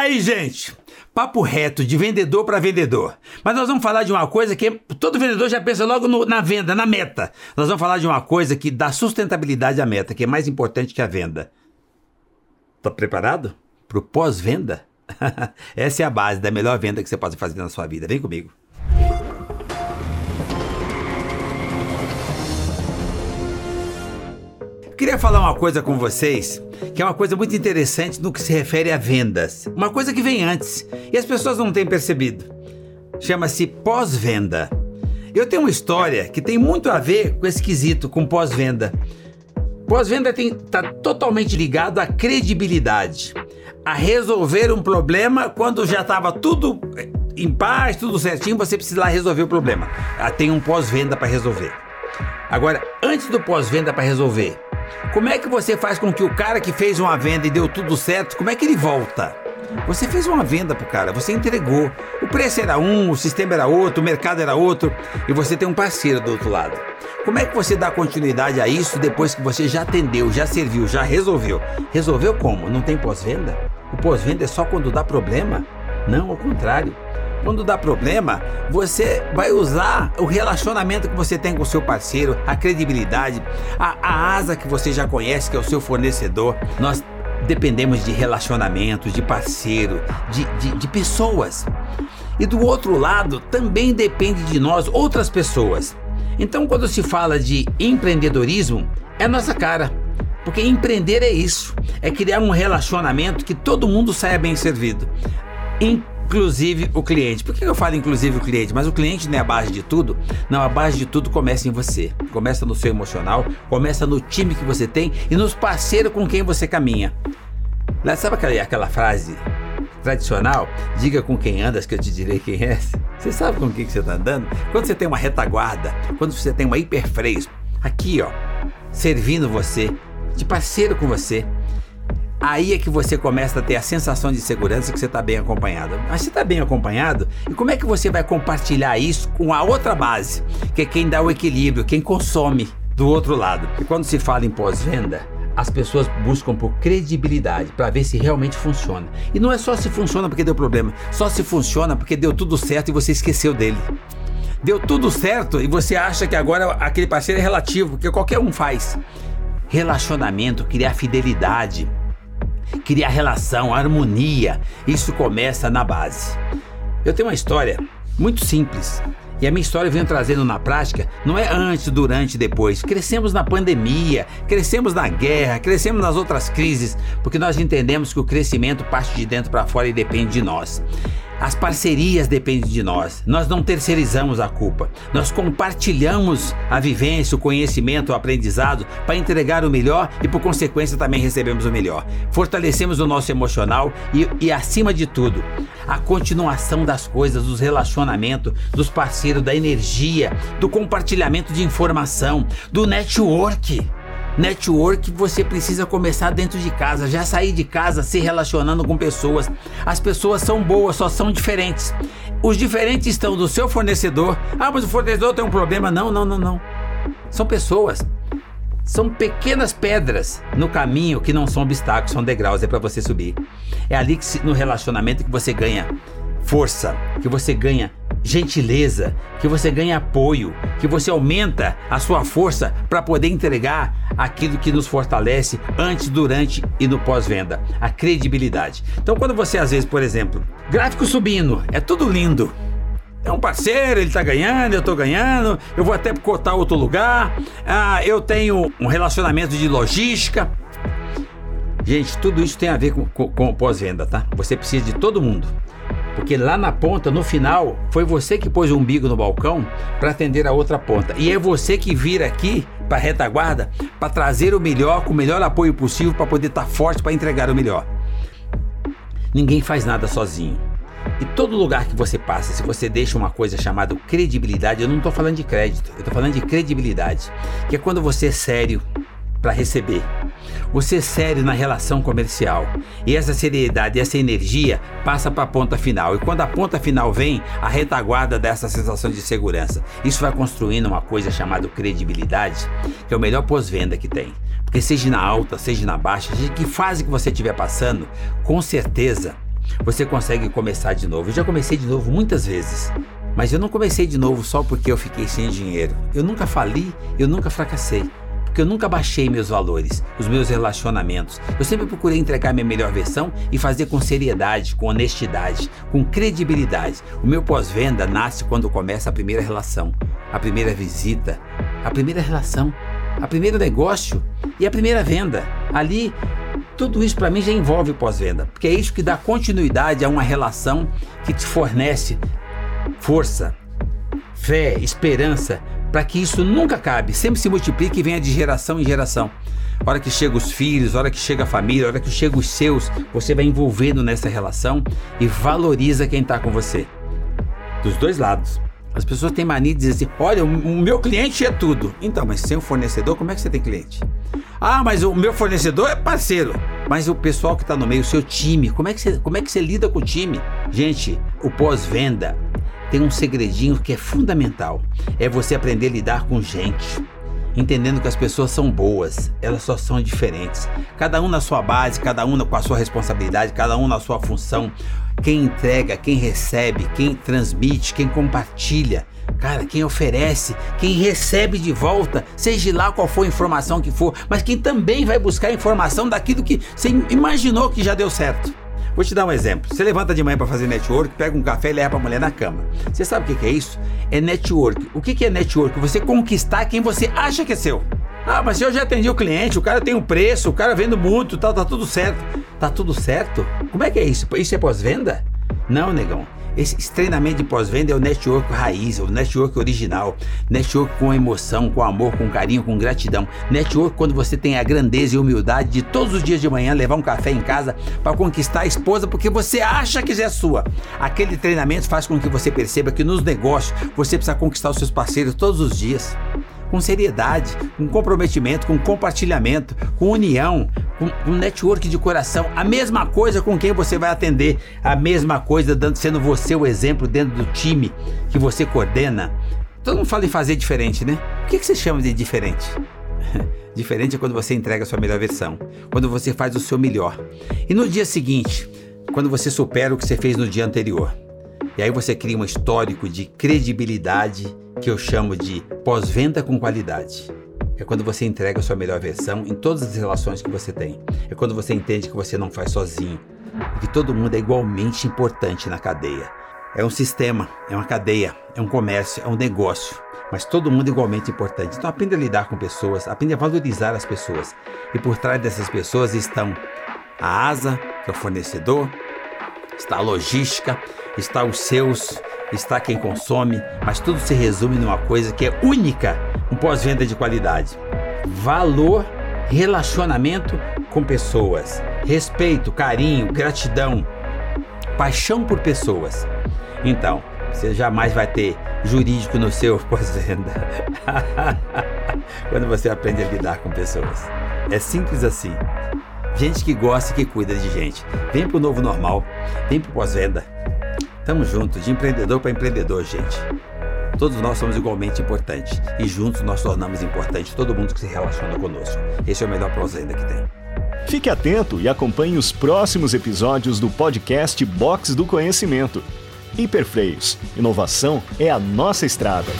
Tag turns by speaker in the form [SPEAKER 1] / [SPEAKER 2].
[SPEAKER 1] aí, gente? Papo reto, de vendedor para vendedor. Mas nós vamos falar de uma coisa que todo vendedor já pensa logo no, na venda, na meta. Nós vamos falar de uma coisa que dá sustentabilidade à meta, que é mais importante que a venda. Tá preparado? Pro pós-venda? Essa é a base da melhor venda que você pode fazer na sua vida. Vem comigo. Queria falar uma coisa com vocês, que é uma coisa muito interessante no que se refere a vendas. Uma coisa que vem antes e as pessoas não têm percebido. Chama-se pós-venda. Eu tenho uma história que tem muito a ver com esse quesito, com pós-venda. Pós-venda está totalmente ligado à credibilidade, a resolver um problema quando já estava tudo em paz, tudo certinho, você precisa lá resolver o problema. Ah, tem um pós-venda para resolver. Agora, antes do pós-venda para resolver, como é que você faz com que o cara que fez uma venda e deu tudo certo, como é que ele volta? Você fez uma venda pro cara, você entregou. O preço era um, o sistema era outro, o mercado era outro, e você tem um parceiro do outro lado. Como é que você dá continuidade a isso depois que você já atendeu, já serviu, já resolveu? Resolveu como? Não tem pós-venda? O pós-venda é só quando dá problema? Não, ao contrário. Quando dá problema, você vai usar o relacionamento que você tem com o seu parceiro, a credibilidade, a, a asa que você já conhece, que é o seu fornecedor. Nós dependemos de relacionamentos, de parceiro, de, de, de pessoas. E do outro lado, também depende de nós outras pessoas. Então, quando se fala de empreendedorismo, é nossa cara. Porque empreender é isso, é criar um relacionamento que todo mundo saia bem servido inclusive o cliente. Por que eu falo inclusive o cliente? Mas o cliente não é a base de tudo? Não, a base de tudo começa em você. Começa no seu emocional, começa no time que você tem e nos parceiros com quem você caminha. Sabe aquela, aquela frase tradicional? Diga com quem andas que eu te direi quem é. Você sabe com quem que você está andando? Quando você tem uma retaguarda, quando você tem uma hiperfreio, aqui ó, servindo você, de parceiro com você, Aí é que você começa a ter a sensação de segurança que você está bem acompanhado. Mas você está bem acompanhado? E como é que você vai compartilhar isso com a outra base, que é quem dá o equilíbrio, quem consome do outro lado? E quando se fala em pós-venda, as pessoas buscam por credibilidade para ver se realmente funciona. E não é só se funciona porque deu problema, só se funciona porque deu tudo certo e você esqueceu dele. Deu tudo certo e você acha que agora aquele parceiro é relativo, que qualquer um faz. Relacionamento, criar fidelidade criar relação, harmonia. Isso começa na base. Eu tenho uma história muito simples. E a minha história vem trazendo na prática, não é antes, durante e depois. Crescemos na pandemia, crescemos na guerra, crescemos nas outras crises, porque nós entendemos que o crescimento parte de dentro para fora e depende de nós. As parcerias dependem de nós. Nós não terceirizamos a culpa. Nós compartilhamos a vivência, o conhecimento, o aprendizado para entregar o melhor e, por consequência, também recebemos o melhor. Fortalecemos o nosso emocional e, e acima de tudo, a continuação das coisas, dos relacionamentos, dos parceiros, da energia, do compartilhamento de informação, do network. Network você precisa começar dentro de casa, já sair de casa se relacionando com pessoas. As pessoas são boas, só são diferentes. Os diferentes estão do seu fornecedor. Ah, mas o fornecedor tem um problema. Não, não, não, não. São pessoas. São pequenas pedras no caminho que não são obstáculos, são degraus, é para você subir. É ali que, no relacionamento que você ganha força, que você ganha gentileza, que você ganha apoio, que você aumenta a sua força para poder entregar aquilo que nos fortalece antes, durante e no pós-venda, a credibilidade. Então, quando você às vezes, por exemplo, gráfico subindo, é tudo lindo. É um parceiro, ele está ganhando, eu estou ganhando, eu vou até cotar outro lugar, ah, eu tenho um relacionamento de logística. Gente, tudo isso tem a ver com, com, com pós-venda, tá? Você precisa de todo mundo. Porque lá na ponta, no final, foi você que pôs o umbigo no balcão para atender a outra ponta. E é você que vira aqui para a retaguarda para trazer o melhor, com o melhor apoio possível para poder estar tá forte para entregar o melhor. Ninguém faz nada sozinho. E todo lugar que você passa, se você deixa uma coisa chamada credibilidade, eu não estou falando de crédito, eu estou falando de credibilidade, que é quando você é sério para receber. Você é sério na relação comercial. E essa seriedade, essa energia passa para a ponta final. E quando a ponta final vem, a retaguarda dessa sensação de segurança. Isso vai construindo uma coisa chamada credibilidade, que é o melhor pós-venda que tem. Porque seja na alta, seja na baixa, seja que fase que você estiver passando, com certeza você consegue começar de novo. Eu já comecei de novo muitas vezes. Mas eu não comecei de novo só porque eu fiquei sem dinheiro. Eu nunca fali, eu nunca fracassei. Porque eu nunca baixei meus valores, os meus relacionamentos. Eu sempre procurei entregar minha melhor versão e fazer com seriedade, com honestidade, com credibilidade. O meu pós-venda nasce quando começa a primeira relação, a primeira visita, a primeira relação, a primeiro negócio e a primeira venda. Ali tudo isso para mim já envolve pós-venda, porque é isso que dá continuidade a uma relação que te fornece força, fé, esperança, para que isso nunca acabe, sempre se multiplique e venha de geração em geração. Hora que chega os filhos, hora que chega a família, hora que chega os seus, você vai envolvendo nessa relação e valoriza quem está com você. Dos dois lados. As pessoas têm mania de dizer assim: olha, o meu cliente é tudo. Então, mas sem o fornecedor, como é que você tem cliente? Ah, mas o meu fornecedor é parceiro. Mas o pessoal que está no meio, o seu time, como é, que você, como é que você lida com o time? Gente, o pós-venda tem um segredinho que é fundamental. É você aprender a lidar com gente. Entendendo que as pessoas são boas, elas só são diferentes. Cada um na sua base, cada um com a sua responsabilidade, cada um na sua função. Quem entrega, quem recebe, quem transmite, quem compartilha. Cara, quem oferece, quem recebe de volta, seja lá qual for a informação que for, mas quem também vai buscar informação daquilo que você imaginou que já deu certo. Vou te dar um exemplo. Você levanta de manhã para fazer network, pega um café e leva para a mulher na cama. Você sabe o que é isso? É network. O que é network? Você conquistar quem você acha que é seu. Ah, mas eu já atendi o cliente, o cara tem um preço, o cara vendo muito, tá, tá tudo certo. Tá tudo certo? Como é que é isso? Isso é pós-venda? Não, negão. Esse, treinamento de pós-venda é o network raiz, o network original. Network com emoção, com amor, com carinho, com gratidão. Network quando você tem a grandeza e humildade de todos os dias de manhã levar um café em casa para conquistar a esposa porque você acha que já é sua. Aquele treinamento faz com que você perceba que nos negócios você precisa conquistar os seus parceiros todos os dias com seriedade, com comprometimento, com compartilhamento, com união, com um network de coração. A mesma coisa com quem você vai atender, a mesma coisa dando, sendo você o exemplo dentro do time que você coordena. Todo mundo fala em fazer diferente, né? O que, que você chama de diferente? diferente é quando você entrega a sua melhor versão, quando você faz o seu melhor. E no dia seguinte, quando você supera o que você fez no dia anterior. E aí você cria um histórico de credibilidade que eu chamo de pós-venda com qualidade. É quando você entrega a sua melhor versão em todas as relações que você tem. É quando você entende que você não faz sozinho e que todo mundo é igualmente importante na cadeia. É um sistema, é uma cadeia, é um comércio, é um negócio, mas todo mundo é igualmente importante. Então aprenda a lidar com pessoas, aprenda a valorizar as pessoas. E por trás dessas pessoas estão a asa, que é o fornecedor, está a logística, está os seus está quem consome, mas tudo se resume numa coisa que é única, um pós-venda de qualidade. Valor, relacionamento com pessoas, respeito, carinho, gratidão, paixão por pessoas. Então, você jamais vai ter jurídico no seu pós-venda. Quando você aprende a lidar com pessoas. É simples assim. Gente que gosta e que cuida de gente. Vem pro novo normal, vem pro pós-venda. Tamo junto, de empreendedor para empreendedor, gente. Todos nós somos igualmente importantes e juntos nós tornamos importante todo mundo que se relaciona conosco. Esse é o melhor pós-venda que tem.
[SPEAKER 2] Fique atento e acompanhe os próximos episódios do podcast Box do Conhecimento. Hiperfreios. Inovação é a nossa estrada.